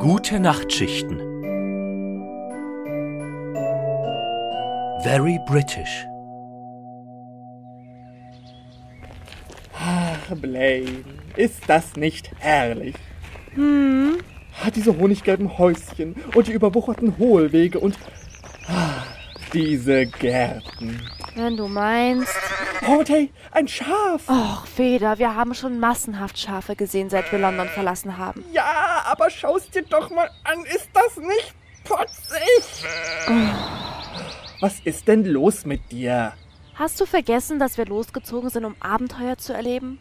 Gute Nachtschichten. Very British. Ach, Blaine, ist das nicht herrlich? Hm. Diese honiggelben Häuschen und die überwucherten Hohlwege und ah, diese Gärten. Wenn du meinst. Oh, hey, ein Schaf! Och, Feder, wir haben schon massenhaft Schafe gesehen, seit wir London verlassen haben. Ja, aber schau's dir doch mal an, ist das nicht putzig? Was ist denn los mit dir? Hast du vergessen, dass wir losgezogen sind, um Abenteuer zu erleben?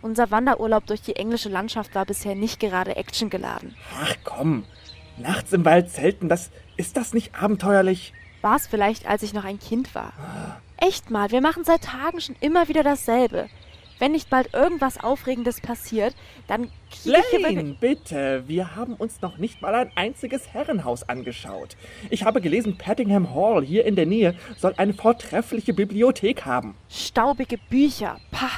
Unser Wanderurlaub durch die englische Landschaft war bisher nicht gerade actiongeladen. Ach komm, nachts im Wald zelten, das ist das nicht abenteuerlich? War es vielleicht, als ich noch ein Kind war. Echt mal, wir machen seit Tagen schon immer wieder dasselbe. Wenn nicht bald irgendwas Aufregendes passiert, dann wirklich- bitte, wir haben uns noch nicht mal ein einziges Herrenhaus angeschaut. Ich habe gelesen, Paddingham Hall hier in der Nähe soll eine vortreffliche Bibliothek haben. staubige Bücher. Pah.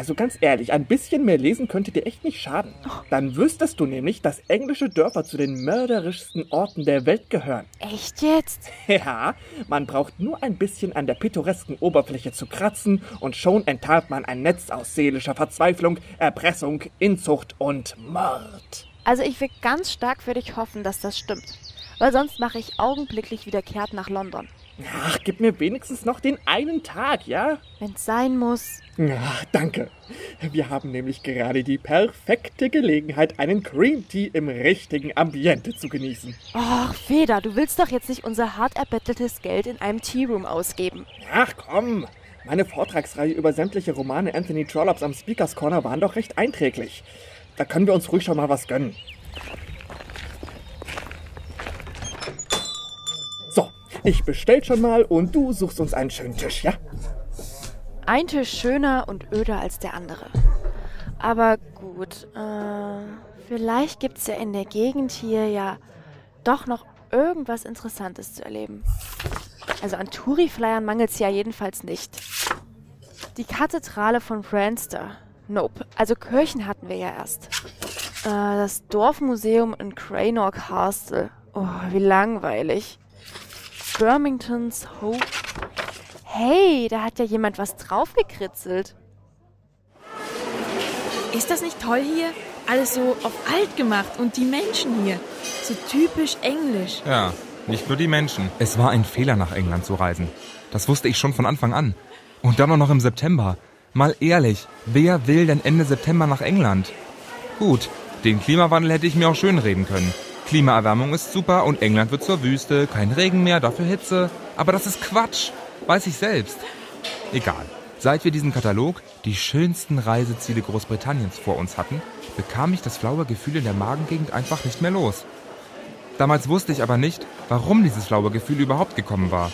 Also ganz ehrlich, ein bisschen mehr lesen könnte dir echt nicht schaden. Dann wüsstest du nämlich, dass englische Dörfer zu den mörderischsten Orten der Welt gehören. Echt jetzt? Ja, man braucht nur ein bisschen an der pittoresken Oberfläche zu kratzen und schon enttarnt man ein Netz aus seelischer Verzweiflung, Erpressung, Inzucht und Mord. Also ich will ganz stark für dich hoffen, dass das stimmt. Weil sonst mache ich augenblicklich wieder kehrt nach London. Ach, gib mir wenigstens noch den einen Tag, ja? Wenn's sein muss. Ach, danke. Wir haben nämlich gerade die perfekte Gelegenheit, einen Cream Tea im richtigen Ambiente zu genießen. Och, Feder, du willst doch jetzt nicht unser hart erbetteltes Geld in einem Tearoom ausgeben. Ach komm, meine Vortragsreihe über sämtliche Romane Anthony Trollops am Speakers Corner waren doch recht einträglich. Da können wir uns ruhig schon mal was gönnen. So, ich bestell schon mal und du suchst uns einen schönen Tisch, ja? Ein Tisch schöner und öder als der andere. Aber gut, äh, vielleicht gibt's ja in der Gegend hier ja doch noch irgendwas Interessantes zu erleben. Also an Touri-Flyern mangelt's ja jedenfalls nicht. Die Kathedrale von Branster. Nope. Also Kirchen hatten wir ja erst. Äh, das Dorfmuseum in Cranor Castle. Oh, wie langweilig. Birmingtons Hope. Hey, da hat ja jemand was draufgekritzelt. Ist das nicht toll hier? Alles so auf alt gemacht und die Menschen hier. So typisch englisch. Ja, nicht nur die Menschen. Es war ein Fehler, nach England zu reisen. Das wusste ich schon von Anfang an. Und dann auch noch im September. Mal ehrlich, wer will denn Ende September nach England? Gut, den Klimawandel hätte ich mir auch schön reden können. Klimaerwärmung ist super und England wird zur Wüste, kein Regen mehr, dafür Hitze. Aber das ist Quatsch, weiß ich selbst. Egal. Seit wir diesen Katalog, die schönsten Reiseziele Großbritanniens vor uns hatten, bekam ich das flaue Gefühl in der Magengegend einfach nicht mehr los. Damals wusste ich aber nicht, warum dieses flaue Gefühl überhaupt gekommen war.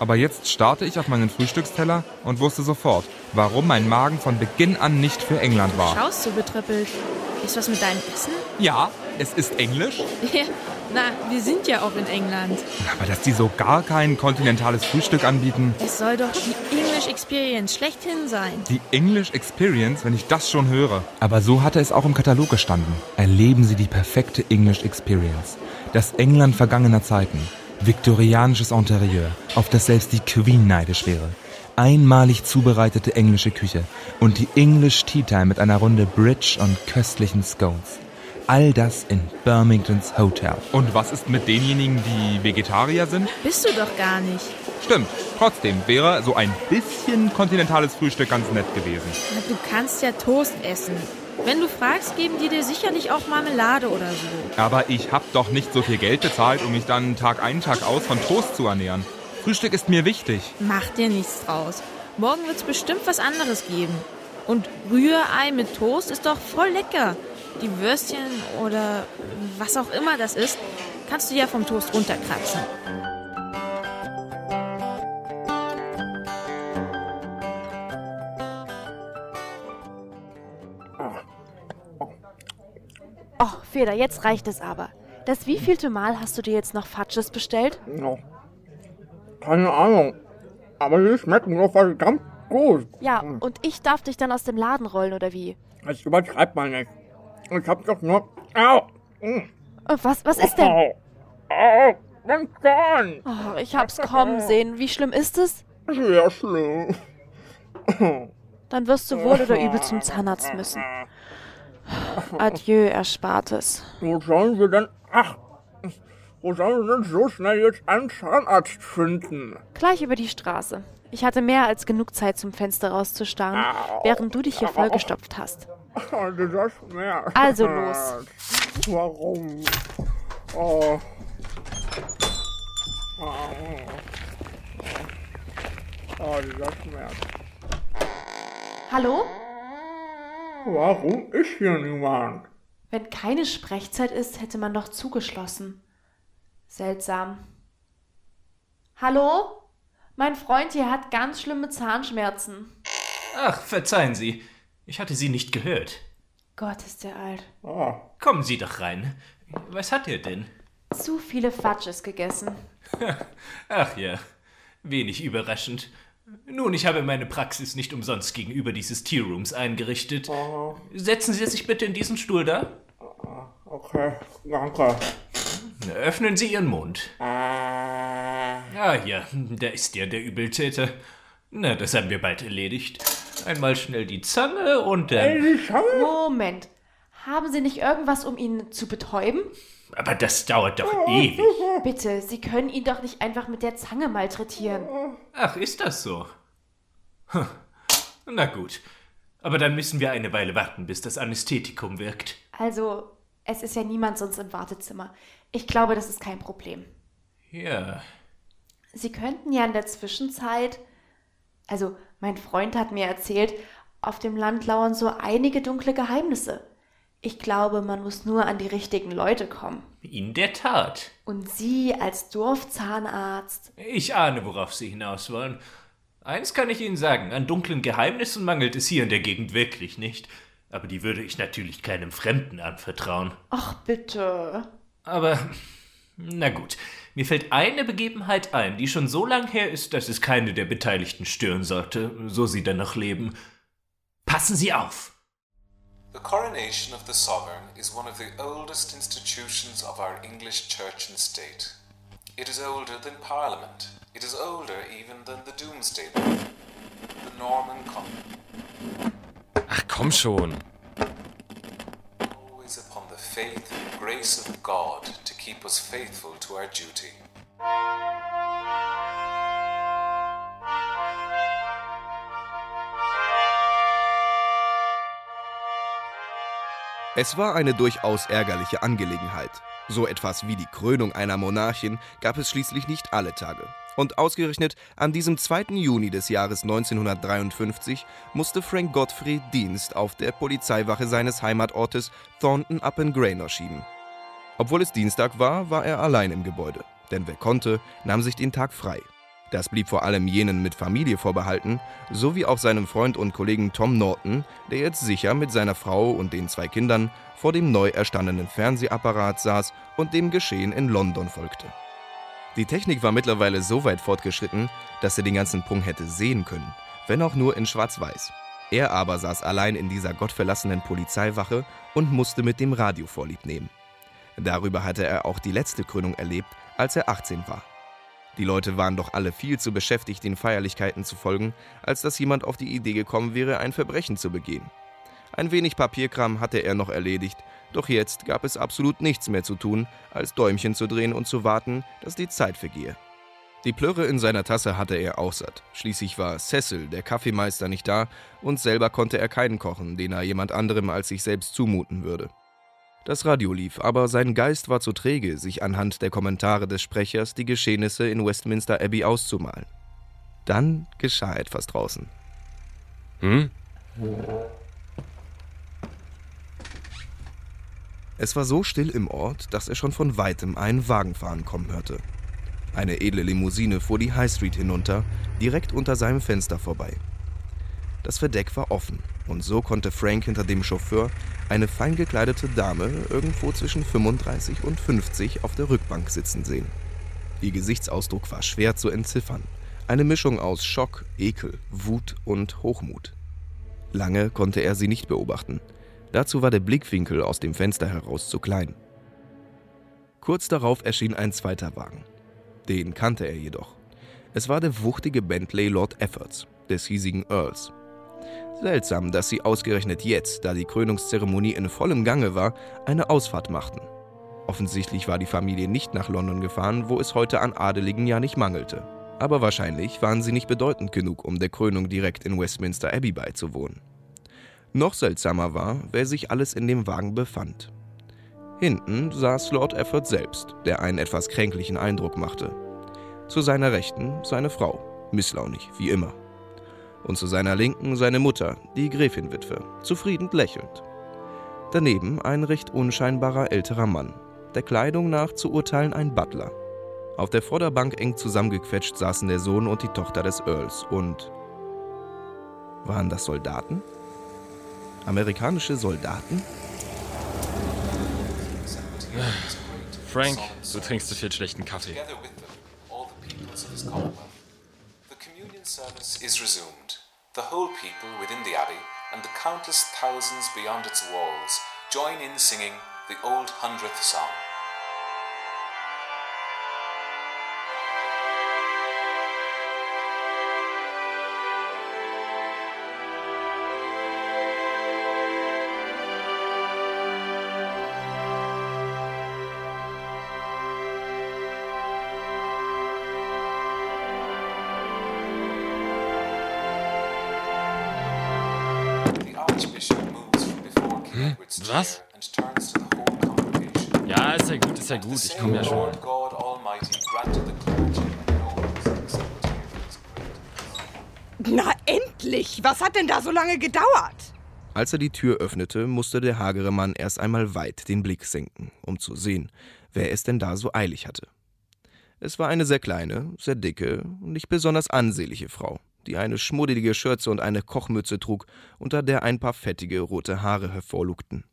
Aber jetzt starrte ich auf meinen Frühstücksteller und wusste sofort, warum mein Magen von Beginn an nicht für England war. Schaust so betrüppelt. Ist was mit deinem Essen? Ja, es ist Englisch, Ja, na, wir sind ja auch in England. aber dass die so gar kein kontinentales Frühstück anbieten. Es soll doch die English Experience schlechthin sein. Die English Experience, wenn ich das schon höre. Aber so hatte es auch im Katalog gestanden. Erleben Sie die perfekte English Experience. Das England vergangener Zeiten. Viktorianisches Interieur, auf das selbst die Queen neidisch wäre. Einmalig zubereitete englische Küche und die English Tea Time mit einer Runde Bridge und köstlichen Scones. All das in Birmingtons Hotel. Und was ist mit denjenigen, die Vegetarier sind? Bist du doch gar nicht. Stimmt, trotzdem wäre so ein bisschen kontinentales Frühstück ganz nett gewesen. Na, Du kannst ja Toast essen. Wenn du fragst, geben die dir sicherlich auch Marmelade oder so. Aber ich hab doch nicht so viel Geld bezahlt, um mich dann Tag ein, Tag aus von Toast zu ernähren. Frühstück ist mir wichtig. Mach dir nichts draus. Morgen wird's bestimmt was anderes geben. Und Rührei mit Toast ist doch voll lecker. Die Würstchen oder was auch immer das ist, kannst du ja vom Toast runterkratzen. Oh, Feder, jetzt reicht es aber. Das wievielte Mal hast du dir jetzt noch Fatsches bestellt? No. Keine Ahnung. Aber die schmecken doch verdammt gut. Ja, und ich darf dich dann aus dem Laden rollen, oder wie? Das übertreibt man nicht. Ich hab doch nur... Au! Mm. Äh, Was, was ist denn? Au, au, mein Zahn. Oh, ich hab's kommen sehen. Wie schlimm ist es? Sehr schlimm. Dann wirst du wohl oder übel zum Zahnarzt müssen. Adieu, Erspartes. Wo sollen wir denn... Ach, wo sollen wir denn so schnell jetzt einen Zahnarzt finden? Gleich über die Straße. Ich hatte mehr als genug Zeit, zum Fenster rauszustarren, während du dich hier vollgestopft hast. Oh, Schmerz. Also los. Warum? Oh. Oh, dieser Schmerz. Hallo? Warum ist hier niemand? Wenn keine Sprechzeit ist, hätte man doch zugeschlossen. Seltsam. Hallo? Mein Freund hier hat ganz schlimme Zahnschmerzen. Ach, verzeihen Sie. Ich hatte Sie nicht gehört. Gott, ist der alt. Ah, Kommen Sie doch rein. Was hat er denn? Zu viele Fatsches gegessen. Ach ja, wenig überraschend. Nun, ich habe meine Praxis nicht umsonst gegenüber dieses Tearrooms eingerichtet. Setzen Sie sich bitte in diesen Stuhl da. okay, danke. Öffnen Sie Ihren Mund. Ah, Ah ja, da ist ja der Übeltäter. Na, das haben wir bald erledigt. Einmal schnell die Zange und dann... die Zange? Moment. Haben Sie nicht irgendwas, um ihn zu betäuben? Aber das dauert doch ewig. Bitte, Sie können ihn doch nicht einfach mit der Zange malträtieren. Ach, ist das so? Hm. Na gut. Aber dann müssen wir eine Weile warten, bis das Anästhetikum wirkt. Also, es ist ja niemand sonst im Wartezimmer. Ich glaube, das ist kein Problem. Ja. Sie könnten ja in der Zwischenzeit. Also, mein Freund hat mir erzählt, auf dem Land lauern so einige dunkle Geheimnisse. Ich glaube, man muss nur an die richtigen Leute kommen. In der Tat. Und Sie als Dorfzahnarzt. Ich ahne, worauf Sie hinaus wollen. Eins kann ich Ihnen sagen, an dunklen Geheimnissen mangelt es hier in der Gegend wirklich nicht. Aber die würde ich natürlich keinem Fremden anvertrauen. Ach, bitte. Aber, na gut, mir fällt eine Begebenheit ein, die schon so lang her ist, dass es keine der Beteiligten stören sollte, so sie denn noch leben. Passen Sie auf! The coronation of the sovereign is one of the oldest institutions of our English church and state. It is older than Parliament. It is older even than the Doomsday Book, the Norman Common. Ach komm schon. Faith and grace of God to keep us faithful to our duty. Es war eine durchaus ärgerliche Angelegenheit. So etwas wie die Krönung einer Monarchin gab es schließlich nicht alle Tage. Und ausgerechnet an diesem 2. Juni des Jahres 1953 musste Frank Godfrey Dienst auf der Polizeiwache seines Heimatortes Thornton upon Graynor schieben. Obwohl es Dienstag war, war er allein im Gebäude. Denn wer konnte, nahm sich den Tag frei. Das blieb vor allem jenen mit Familie vorbehalten, sowie auch seinem Freund und Kollegen Tom Norton, der jetzt sicher mit seiner Frau und den zwei Kindern vor dem neu erstandenen Fernsehapparat saß und dem Geschehen in London folgte. Die Technik war mittlerweile so weit fortgeschritten, dass er den ganzen Punkt hätte sehen können, wenn auch nur in Schwarz-Weiß. Er aber saß allein in dieser gottverlassenen Polizeiwache und musste mit dem Radio vorlieb nehmen. Darüber hatte er auch die letzte Krönung erlebt, als er 18 war. Die Leute waren doch alle viel zu beschäftigt, den Feierlichkeiten zu folgen, als dass jemand auf die Idee gekommen wäre, ein Verbrechen zu begehen. Ein wenig Papierkram hatte er noch erledigt, doch jetzt gab es absolut nichts mehr zu tun, als Däumchen zu drehen und zu warten, dass die Zeit vergehe. Die Plörre in seiner Tasse hatte er auch satt. Schließlich war Cecil, der Kaffeemeister, nicht da und selber konnte er keinen kochen, den er jemand anderem als sich selbst zumuten würde. Das Radio lief, aber sein Geist war zu träge, sich anhand der Kommentare des Sprechers die Geschehnisse in Westminster Abbey auszumalen. Dann geschah etwas draußen. Hm? Es war so still im Ort, dass er schon von weitem einen Wagen fahren kommen hörte. Eine edle Limousine fuhr die High Street hinunter, direkt unter seinem Fenster vorbei. Das Verdeck war offen und so konnte Frank hinter dem Chauffeur eine fein gekleidete Dame irgendwo zwischen 35 und 50 auf der Rückbank sitzen sehen. Ihr Gesichtsausdruck war schwer zu entziffern. Eine Mischung aus Schock, Ekel, Wut und Hochmut. Lange konnte er sie nicht beobachten. Dazu war der Blickwinkel aus dem Fenster heraus zu klein. Kurz darauf erschien ein zweiter Wagen. Den kannte er jedoch. Es war der wuchtige Bentley Lord Efforts, des hiesigen Earls. Seltsam, dass sie ausgerechnet jetzt, da die Krönungszeremonie in vollem Gange war, eine Ausfahrt machten. Offensichtlich war die Familie nicht nach London gefahren, wo es heute an Adeligen ja nicht mangelte. Aber wahrscheinlich waren sie nicht bedeutend genug, um der Krönung direkt in Westminster Abbey beizuwohnen. Noch seltsamer war, wer sich alles in dem Wagen befand. Hinten saß Lord Efford selbst, der einen etwas kränklichen Eindruck machte. Zu seiner Rechten seine Frau, misslaunig wie immer. Und zu seiner Linken seine Mutter, die Gräfinwitwe, zufrieden lächelnd. Daneben ein recht unscheinbarer älterer Mann, der Kleidung nach zu urteilen ein Butler. Auf der Vorderbank eng zusammengequetscht saßen der Sohn und die Tochter des Earls und. Waren das Soldaten? Amerikanische Soldaten? Frank, du trinkst zu viel schlechten Kaffee. Service is resumed. The whole people within the abbey and the countless thousands beyond its walls join in singing the old hundredth song. Ja gut, ich komme ja schon. Na endlich! Was hat denn da so lange gedauert? Als er die Tür öffnete, musste der hagere Mann erst einmal weit den Blick senken, um zu sehen, wer es denn da so eilig hatte. Es war eine sehr kleine, sehr dicke und nicht besonders ansehnliche Frau, die eine schmuddelige Schürze und eine Kochmütze trug, unter der ein paar fettige rote Haare hervorlugten.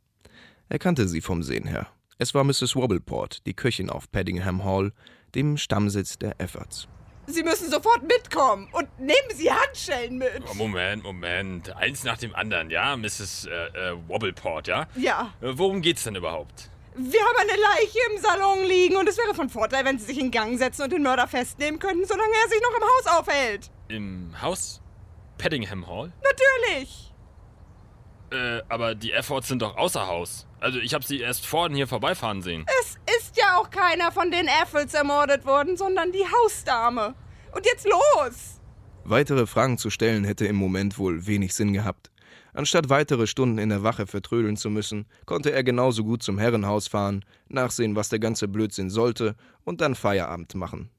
Er kannte sie vom Sehen her. Es war Mrs. Wobbleport, die Köchin auf Paddingham Hall, dem Stammsitz der Efforts. Sie müssen sofort mitkommen und nehmen Sie Handschellen mit. Oh, Moment, Moment. Eins nach dem anderen, ja, Mrs. Äh, äh, Wobbleport, ja? Ja, Äh, worum geht's denn überhaupt? wir haben eine Leiche im Salon liegen und es wäre von Vorteil, wenn Sie sich in Gang setzen und den Mörder festnehmen könnten, solange er sich noch im Haus aufhält. Im Haus? Paddingham Hall? Natürlich. Äh, aber die Efforts sind doch außer Haus. Also ich habe sie erst vorhin hier vorbeifahren sehen. Es ist ja auch keiner von den Effels ermordet worden, sondern die Hausdame. Und jetzt los! Weitere Fragen zu stellen hätte im Moment wohl wenig Sinn gehabt. Anstatt weitere Stunden in der Wache vertrödeln zu müssen, konnte er genauso gut zum Herrenhaus fahren, nachsehen, was der ganze Blödsinn sollte und dann Feierabend machen.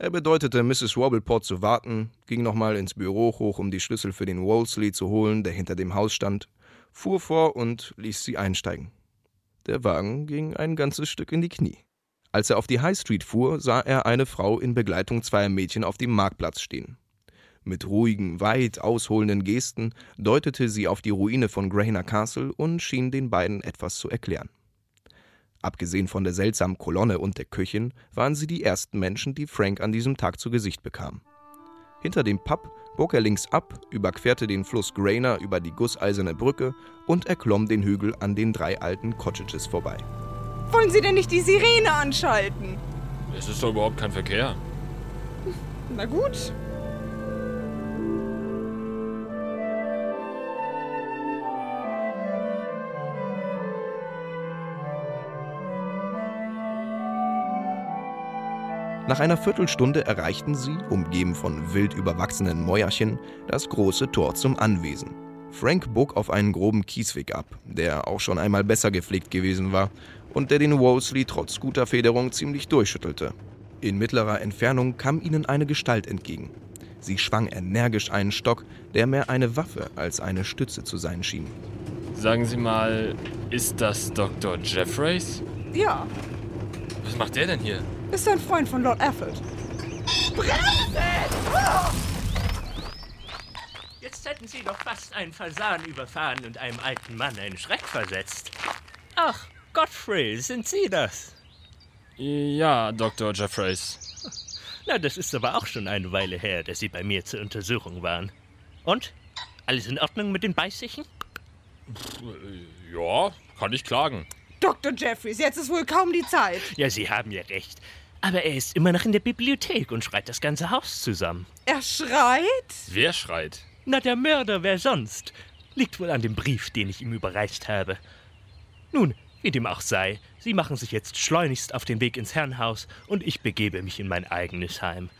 Er bedeutete Mrs. Wobbleport zu warten, ging nochmal ins Büro hoch, um die Schlüssel für den Wolseley zu holen, der hinter dem Haus stand, fuhr vor und ließ sie einsteigen. Der Wagen ging ein ganzes Stück in die Knie. Als er auf die High Street fuhr, sah er eine Frau in Begleitung zweier Mädchen auf dem Marktplatz stehen. Mit ruhigen, weit ausholenden Gesten deutete sie auf die Ruine von Grahiner Castle und schien den beiden etwas zu erklären. Abgesehen von der seltsamen Kolonne und der Köchin waren sie die ersten Menschen, die Frank an diesem Tag zu Gesicht bekam. Hinter dem Pub bog er links ab, überquerte den Fluss Grayner über die gusseiserne Brücke und erklomm den Hügel an den drei alten Cottages vorbei. Wollen Sie denn nicht die Sirene anschalten? Es ist doch überhaupt kein Verkehr. Na gut. Nach einer Viertelstunde erreichten sie, umgeben von wild überwachsenen Mäuerchen, das große Tor zum Anwesen. Frank bog auf einen groben Kiesweg ab, der auch schon einmal besser gepflegt gewesen war und der den Wolseley trotz guter Federung ziemlich durchschüttelte. In mittlerer Entfernung kam ihnen eine Gestalt entgegen. Sie schwang energisch einen Stock, der mehr eine Waffe als eine Stütze zu sein schien. Sagen Sie mal, ist das Dr. Jeffreys? Ja, Was macht der denn hier? Ist ein Freund von Lord Efford. Jetzt hätten Sie doch fast einen Fasan überfahren und einem alten Mann einen Schreck versetzt. Ach, Godfrey, sind Sie das? Ja, Dr. Jeffreys. Na, das ist aber auch schon eine Weile her, dass Sie bei mir zur Untersuchung waren. Und? Alles in Ordnung mit den Beißichen? Ja, kann ich klagen. Dr. Jeffries, jetzt ist wohl kaum die Zeit. Ja, Sie haben ja recht. Aber er ist immer noch in der Bibliothek und schreit das ganze Haus zusammen. Er schreit? Wer schreit? Na, der Mörder, wer sonst? Liegt wohl an dem Brief, den ich ihm überreicht habe. Nun, wie dem auch sei, Sie machen sich jetzt schleunigst auf den Weg ins Herrenhaus und ich begebe mich in mein eigenes Heim.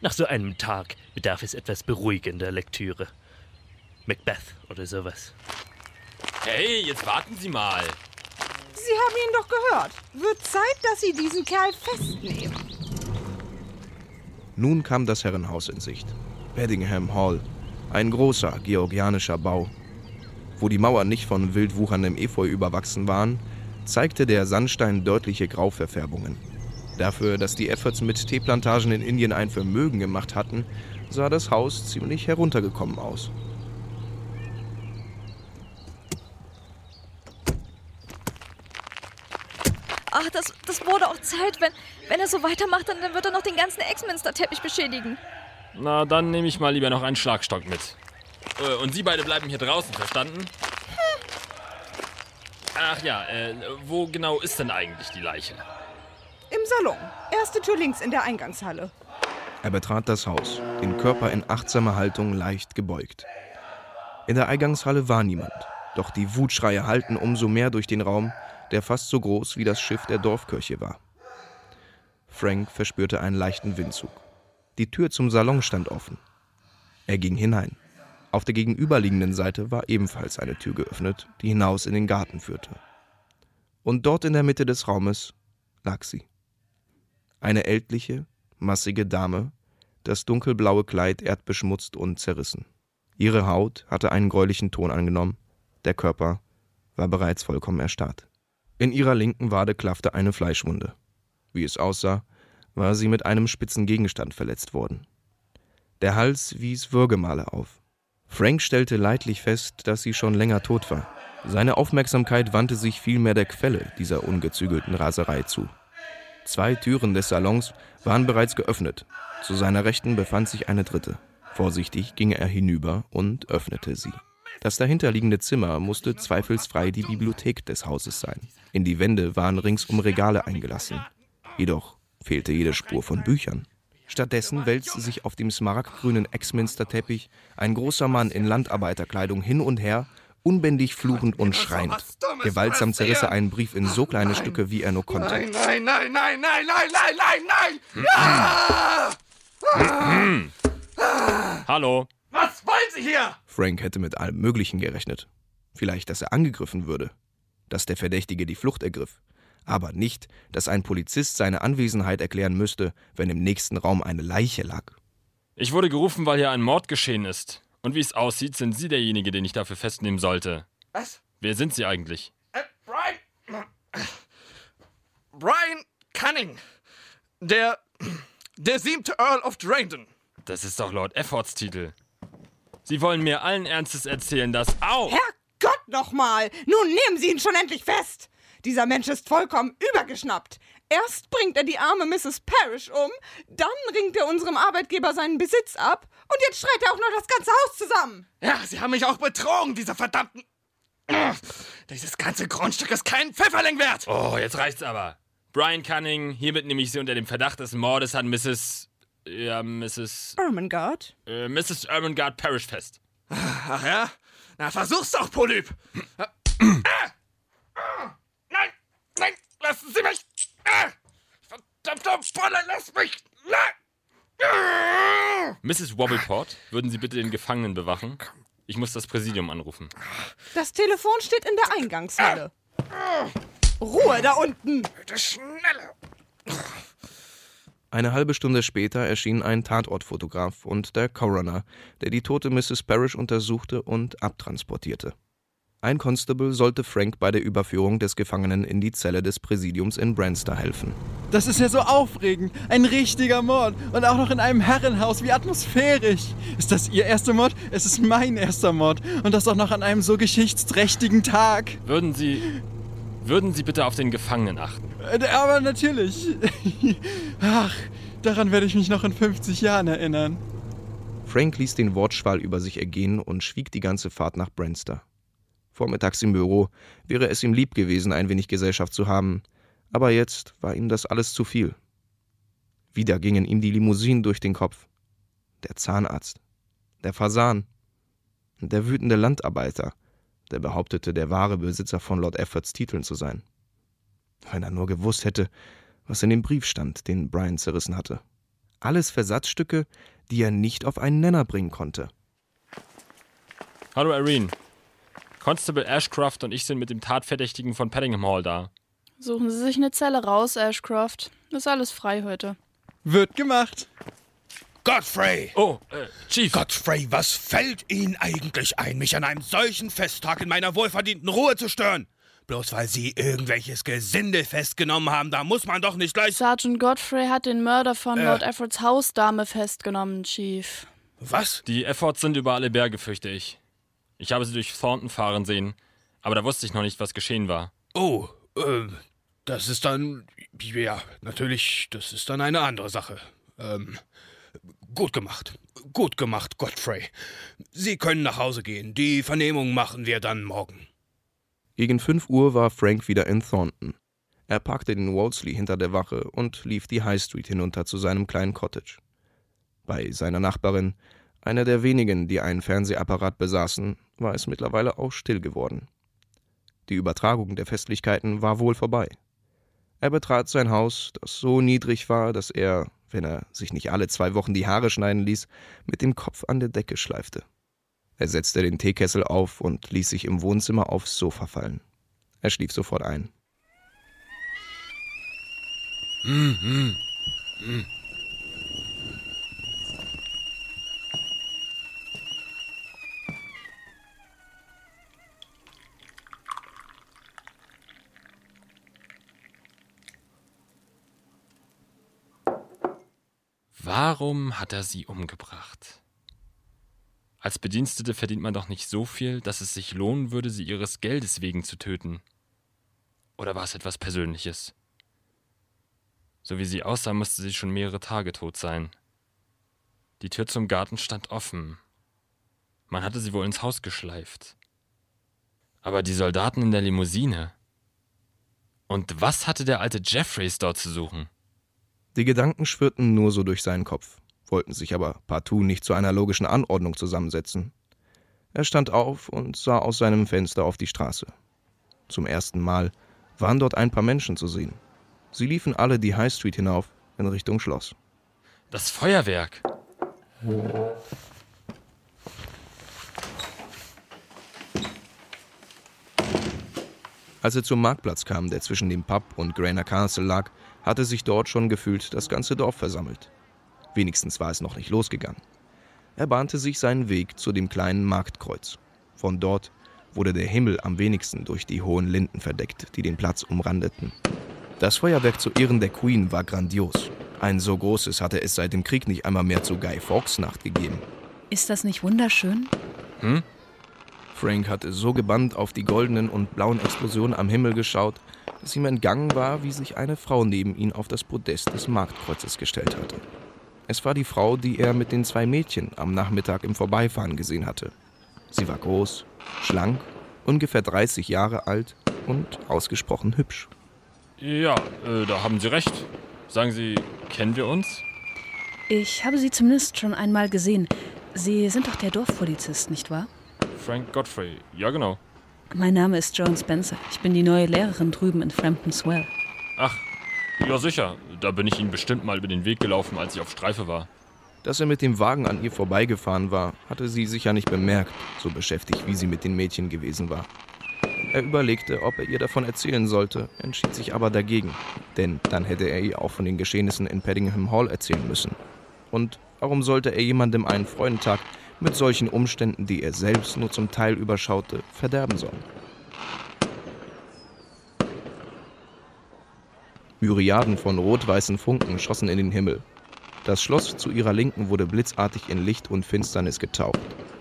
Nach so einem Tag bedarf es etwas beruhigender Lektüre. Macbeth oder sowas. Hey, jetzt warten Sie mal. Sie haben ihn doch gehört. Wird Zeit, dass Sie diesen Kerl festnehmen. Nun kam das Herrenhaus in Sicht. Beddingham Hall. Ein großer georgianischer Bau. Wo die Mauern nicht von wild wucherndem Efeu überwachsen waren, zeigte der Sandstein deutliche Grauverfärbungen. Dafür, dass die Efforts mit Teeplantagen in Indien ein Vermögen gemacht hatten, sah das Haus ziemlich heruntergekommen aus. Das, das wurde auch Zeit. Wenn, wenn er so weitermacht, dann, dann wird er noch den ganzen Exminster-Teppich beschädigen. Na, dann nehme ich mal lieber noch einen Schlagstock mit. Äh, und Sie beide bleiben hier draußen, verstanden? Ach ja, äh, wo genau ist denn eigentlich die Leiche? Im Salon. Erste Tür links in der Eingangshalle. Er betrat das Haus, den Körper in achtsamer Haltung leicht gebeugt. In der Eingangshalle war niemand, doch die Wutschreie hallten umso mehr durch den Raum, der fast so groß wie das Schiff der Dorfkirche war. Frank verspürte einen leichten Windzug. Die Tür zum Salon stand offen. Er ging hinein. Auf der gegenüberliegenden Seite war ebenfalls eine Tür geöffnet, die hinaus in den Garten führte. Und dort in der Mitte des Raumes lag sie. Eine ältliche, massige Dame, das dunkelblaue Kleid erdbeschmutzt und zerrissen. Ihre Haut hatte einen gräulichen Ton angenommen, der Körper war bereits vollkommen erstarrt. In ihrer linken Wade klaffte eine Fleischwunde. Wie es aussah, war sie mit einem spitzen Gegenstand verletzt worden. Der Hals wies Würgemale auf. Frank stellte leidlich fest, dass sie schon länger tot war. Seine Aufmerksamkeit wandte sich vielmehr der Quelle dieser ungezügelten Raserei zu. Zwei Türen des Salons waren bereits geöffnet. Zu seiner Rechten befand sich eine dritte. Vorsichtig ging er hinüber und öffnete sie. Das dahinterliegende Zimmer musste zweifelsfrei die Bibliothek des Hauses sein. In die Wände waren ringsum Regale eingelassen. Jedoch fehlte jede Spur von Büchern. Stattdessen wälzte sich auf dem smaragdgrünen Exminster-Teppich ein großer Mann in Landarbeiterkleidung hin und her, unbändig fluchend und schreiend. Gewaltsam zerriss er einen Brief in so kleine Stücke, wie er nur konnte. Nein, nein, nein, nein, nein, nein, nein, nein, nein! Ja! Hallo? Was wollen Sie hier? Frank hätte mit allem Möglichen gerechnet. Vielleicht, dass er angegriffen würde, dass der Verdächtige die Flucht ergriff, aber nicht, dass ein Polizist seine Anwesenheit erklären müsste, wenn im nächsten Raum eine Leiche lag. Ich wurde gerufen, weil hier ein Mord geschehen ist. Und wie es aussieht, sind Sie derjenige, den ich dafür festnehmen sollte. Was? Wer sind Sie eigentlich? Äh, Brian. Brian Cunning. Der. Der siebte Earl of Drayton. Das ist doch Lord Efforts Titel. Sie wollen mir allen Ernstes erzählen, dass. Au! Herrgott nochmal! Nun nehmen Sie ihn schon endlich fest! Dieser Mensch ist vollkommen übergeschnappt. Erst bringt er die arme Mrs. Parrish um, dann ringt er unserem Arbeitgeber seinen Besitz ab und jetzt schreit er auch noch das ganze Haus zusammen. Ja, Sie haben mich auch betrogen, diese verdammten. Dieses ganze Grundstück ist kein Pfifferling wert. Oh, jetzt reicht's aber. Brian Cunning, hiermit nehme ich Sie unter dem Verdacht des Mordes an Mrs. Ja, Mrs. Ermengarde? Äh, Mrs. Ermengarde Parrish fest. Ach ja? Na, versuch's doch, Polyp. Nein, nein, lassen Sie mich. Verdammte Bolle, lass mich. Mrs. Wobbleport, würden Sie bitte den Gefangenen bewachen? Ich muss das Präsidium anrufen. Das Telefon steht in der Eingangshalle. Ruhe da unten! Bitte schneller. Eine halbe Stunde später erschien ein Tatortfotograf und der Coroner, der die tote Mrs. Parrish untersuchte und abtransportierte. Ein Constable sollte Frank bei der Überführung des Gefangenen in die Zelle des Präsidiums in Branster helfen. Das ist ja so aufregend. Ein richtiger Mord. Und auch noch in einem Herrenhaus. Wie atmosphärisch. Ist das Ihr erster Mord? Es ist mein erster Mord. Und das auch noch an einem so geschichtsträchtigen Tag. Würden Sie. Würden Sie bitte auf den Gefangenen achten? Äh, Aber natürlich. Ach, daran werde ich mich noch in 50 Jahren erinnern. Frank ließ den Wortschwall über sich ergehen und schwieg die ganze Fahrt nach Branster. Vormittags im Büro wäre es ihm lieb gewesen, ein wenig Gesellschaft zu haben, aber jetzt war ihm das alles zu viel. Wieder gingen ihm die Limousinen durch den Kopf. Der Zahnarzt, der Fasan, der wütende Landarbeiter, der behauptete, der wahre Besitzer von Lord Effords Titeln zu sein. Wenn er nur gewusst hätte, was in dem Brief stand, den Brian zerrissen hatte. Alles Versatzstücke, die er nicht auf einen Nenner bringen konnte. Hallo Irene. Constable Ashcroft und ich sind mit dem Tatverdächtigen von Paddingham Hall da. Suchen Sie sich eine Zelle raus, Ashcroft. Ist alles frei heute. Wird gemacht. Godfrey! Oh, äh, Chief. Godfrey, was fällt Ihnen eigentlich ein, mich an einem solchen Festtag in meiner wohlverdienten Ruhe zu stören? Bloß weil Sie irgendwelches Gesindel festgenommen haben, da muss man doch nicht gleich. Sergeant Godfrey hat den Mörder von Äh. Lord Effords Hausdame festgenommen, Chief. Was? Die Efforts sind über alle Berge, fürchte ich. Ich habe sie durch Thornton fahren sehen, aber da wusste ich noch nicht, was geschehen war. Oh, ähm, das ist dann. Ja, natürlich, das ist dann eine andere Sache. Ähm, gut gemacht. Gut gemacht, Godfrey. Sie können nach Hause gehen. Die Vernehmung machen wir dann morgen. Gegen 5 Uhr war Frank wieder in Thornton. Er parkte den Wolseley hinter der Wache und lief die High Street hinunter zu seinem kleinen Cottage. Bei seiner Nachbarin, einer der wenigen, die einen Fernsehapparat besaßen, war es mittlerweile auch still geworden. Die Übertragung der Festlichkeiten war wohl vorbei. Er betrat sein Haus, das so niedrig war, dass er, wenn er sich nicht alle zwei Wochen die Haare schneiden ließ, mit dem Kopf an der Decke schleifte. Er setzte den Teekessel auf und ließ sich im Wohnzimmer aufs Sofa fallen. Er schlief sofort ein. Hm, hm, hm. Warum hat er sie umgebracht? Als Bedienstete verdient man doch nicht so viel, dass es sich lohnen würde, sie ihres Geldes wegen zu töten. Oder war es etwas Persönliches? So wie sie aussah, musste sie schon mehrere Tage tot sein. Die Tür zum Garten stand offen. Man hatte sie wohl ins Haus geschleift. Aber die Soldaten in der Limousine. Und was hatte der alte Jeffreys dort zu suchen? Die Gedanken schwirrten nur so durch seinen Kopf, wollten sich aber partout nicht zu einer logischen Anordnung zusammensetzen. Er stand auf und sah aus seinem Fenster auf die Straße. Zum ersten Mal waren dort ein paar Menschen zu sehen. Sie liefen alle die High Street hinauf in Richtung Schloss. Das Feuerwerk. Als er zum Marktplatz kam, der zwischen dem Pub und Grana Castle lag, hatte sich dort schon gefühlt das ganze Dorf versammelt. Wenigstens war es noch nicht losgegangen. Er bahnte sich seinen Weg zu dem kleinen Marktkreuz. Von dort wurde der Himmel am wenigsten durch die hohen Linden verdeckt, die den Platz umrandeten. Das Feuerwerk zu Ehren der Queen war grandios. Ein so großes hatte es seit dem Krieg nicht einmal mehr zu Guy Fawkes Nacht gegeben. Ist das nicht wunderschön? Hm? Frank hatte so gebannt auf die goldenen und blauen Explosionen am Himmel geschaut, dass ihm entgangen war, wie sich eine Frau neben ihn auf das Podest des Marktkreuzes gestellt hatte. Es war die Frau, die er mit den zwei Mädchen am Nachmittag im Vorbeifahren gesehen hatte. Sie war groß, schlank, ungefähr 30 Jahre alt und ausgesprochen hübsch. Ja, äh, da haben Sie recht. Sagen Sie, kennen wir uns? Ich habe Sie zumindest schon einmal gesehen. Sie sind doch der Dorfpolizist, nicht wahr? Frank Godfrey. Ja, genau. Mein Name ist Joan Spencer. Ich bin die neue Lehrerin drüben in Frampton's Well. Ach, ja sicher. Da bin ich Ihnen bestimmt mal über den Weg gelaufen, als ich auf Streife war. Dass er mit dem Wagen an ihr vorbeigefahren war, hatte sie sicher nicht bemerkt, so beschäftigt wie sie mit den Mädchen gewesen war. Er überlegte, ob er ihr davon erzählen sollte, entschied sich aber dagegen, denn dann hätte er ihr auch von den Geschehnissen in Paddingham Hall erzählen müssen. Und warum sollte er jemandem einen Freudentag mit solchen Umständen, die er selbst nur zum Teil überschaute, verderben sollen? Myriaden von rot-weißen Funken schossen in den Himmel. Das Schloss zu ihrer Linken wurde blitzartig in Licht und Finsternis getaucht.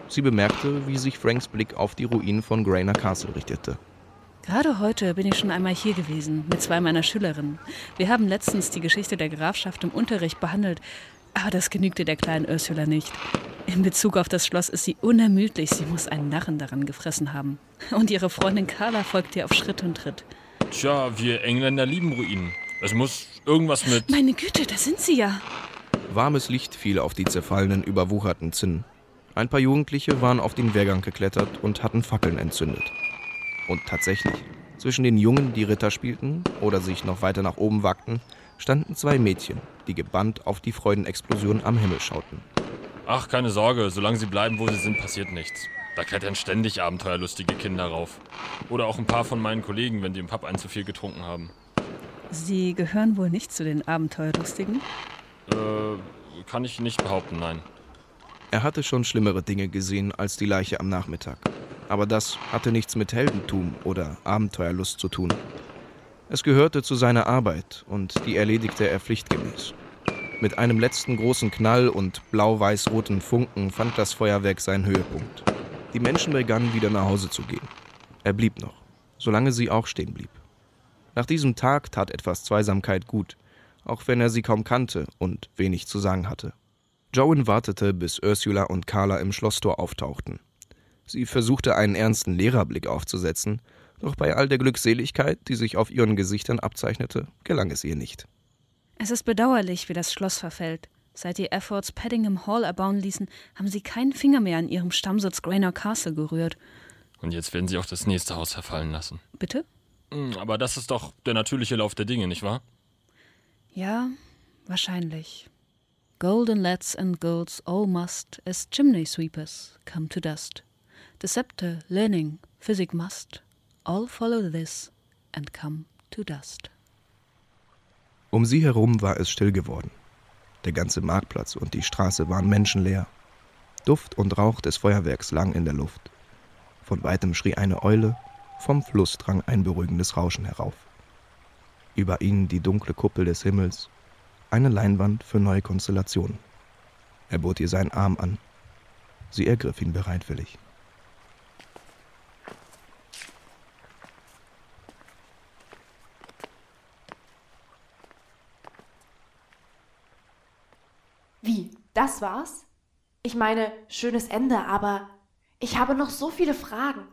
Sie bemerkte, wie sich Franks Blick auf die Ruinen von Grana Castle richtete. Gerade heute bin ich schon einmal hier gewesen, mit zwei meiner Schülerinnen. Wir haben letztens die Geschichte der Grafschaft im Unterricht behandelt, aber das genügte der kleinen Ursula nicht. In Bezug auf das Schloss ist sie unermüdlich. Sie muss einen Narren daran gefressen haben. Und ihre Freundin Carla folgt ihr auf Schritt und Tritt. Tja, wir Engländer lieben Ruinen. Es muss irgendwas mit. Meine Güte, da sind sie ja. Warmes Licht fiel auf die zerfallenen, überwucherten Zinnen. Ein paar Jugendliche waren auf den Wehrgang geklettert und hatten Fackeln entzündet. Und tatsächlich, zwischen den Jungen, die Ritter spielten oder sich noch weiter nach oben wagten, standen zwei Mädchen, die gebannt auf die Freudenexplosion am Himmel schauten. Ach, keine Sorge, solange sie bleiben, wo sie sind, passiert nichts. Da klettern ständig abenteuerlustige Kinder rauf. Oder auch ein paar von meinen Kollegen, wenn die im Pub ein zu viel getrunken haben. Sie gehören wohl nicht zu den Abenteuerlustigen? Äh, kann ich nicht behaupten, nein. Er hatte schon schlimmere Dinge gesehen als die Leiche am Nachmittag. Aber das hatte nichts mit Heldentum oder Abenteuerlust zu tun. Es gehörte zu seiner Arbeit und die erledigte er pflichtgemäß. Mit einem letzten großen Knall und blau-weiß-roten Funken fand das Feuerwerk seinen Höhepunkt. Die Menschen begannen wieder nach Hause zu gehen. Er blieb noch, solange sie auch stehen blieb. Nach diesem Tag tat etwas Zweisamkeit gut, auch wenn er sie kaum kannte und wenig zu sagen hatte. Joan wartete, bis Ursula und Carla im Schlosstor auftauchten. Sie versuchte einen ernsten Lehrerblick aufzusetzen, doch bei all der Glückseligkeit, die sich auf ihren Gesichtern abzeichnete, gelang es ihr nicht. Es ist bedauerlich, wie das Schloss verfällt. Seit die Efforts Paddingham Hall erbauen ließen, haben sie keinen Finger mehr an ihrem Stammsitz Grainer Castle gerührt. Und jetzt werden sie auch das nächste Haus verfallen lassen. Bitte? Hm, Aber das ist doch der natürliche Lauf der Dinge, nicht wahr? Ja, wahrscheinlich. Golden lads and golds all must, as chimney sweepers, come to dust. Deceptor, learning, physic must, all follow this and come to dust. Um sie herum war es still geworden. Der ganze Marktplatz und die Straße waren menschenleer. Duft und Rauch des Feuerwerks lagen in der Luft. Von weitem schrie eine Eule, vom Fluss drang ein beruhigendes Rauschen herauf. Über ihnen die dunkle Kuppel des Himmels, eine Leinwand für neue Konstellationen. Er bot ihr seinen Arm an. Sie ergriff ihn bereitwillig. Wie? Das war's? Ich meine, schönes Ende, aber ich habe noch so viele Fragen.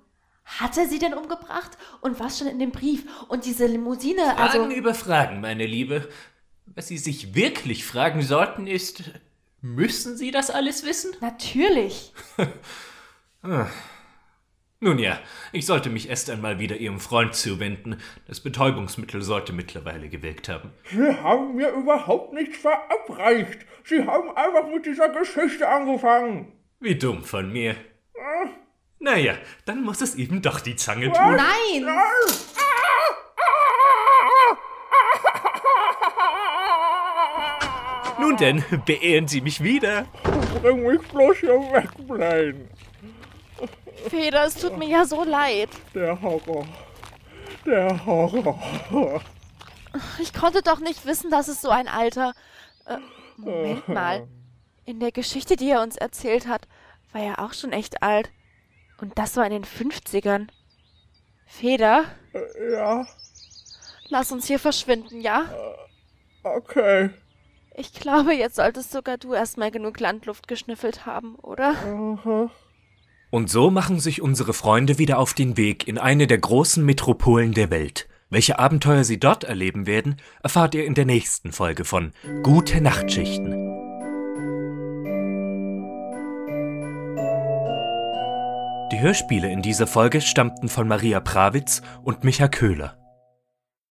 Hat er sie denn umgebracht? Und was stand in dem Brief? Und diese Limousine, Fragen also. über Fragen, meine Liebe. Was Sie sich wirklich fragen sollten, ist, müssen Sie das alles wissen? Natürlich. Nun ja, ich sollte mich erst einmal wieder Ihrem Freund zuwenden. Das Betäubungsmittel sollte mittlerweile gewirkt haben. Sie haben mir überhaupt nichts verabreicht. Sie haben einfach mit dieser Geschichte angefangen. Wie dumm von mir. Äh, Naja, dann muss es eben doch die Zange Was? tun. Nein! Nun denn, beehren Sie mich wieder. Bring mich bloß hier weg, Blaine. Feder, es tut mir ja so leid. Der Horror. Der Horror. Ich konnte doch nicht wissen, dass es so ein alter. Äh, Moment mal. In der Geschichte, die er uns erzählt hat, war er auch schon echt alt. Und das war in den 50ern. Feder, Äh, Ja, lass uns hier verschwinden, ja? okay. Ich glaube, jetzt solltest sogar du erstmal genug Landluft geschnüffelt haben, oder? Und so machen sich unsere Freunde wieder auf den Weg in eine der großen Metropolen der Welt. Welche Abenteuer sie dort erleben werden, erfahrt ihr in der nächsten Folge von Gute Nachtschichten. Die Hörspiele in dieser Folge stammten von Maria Prawitz und Micha Köhler.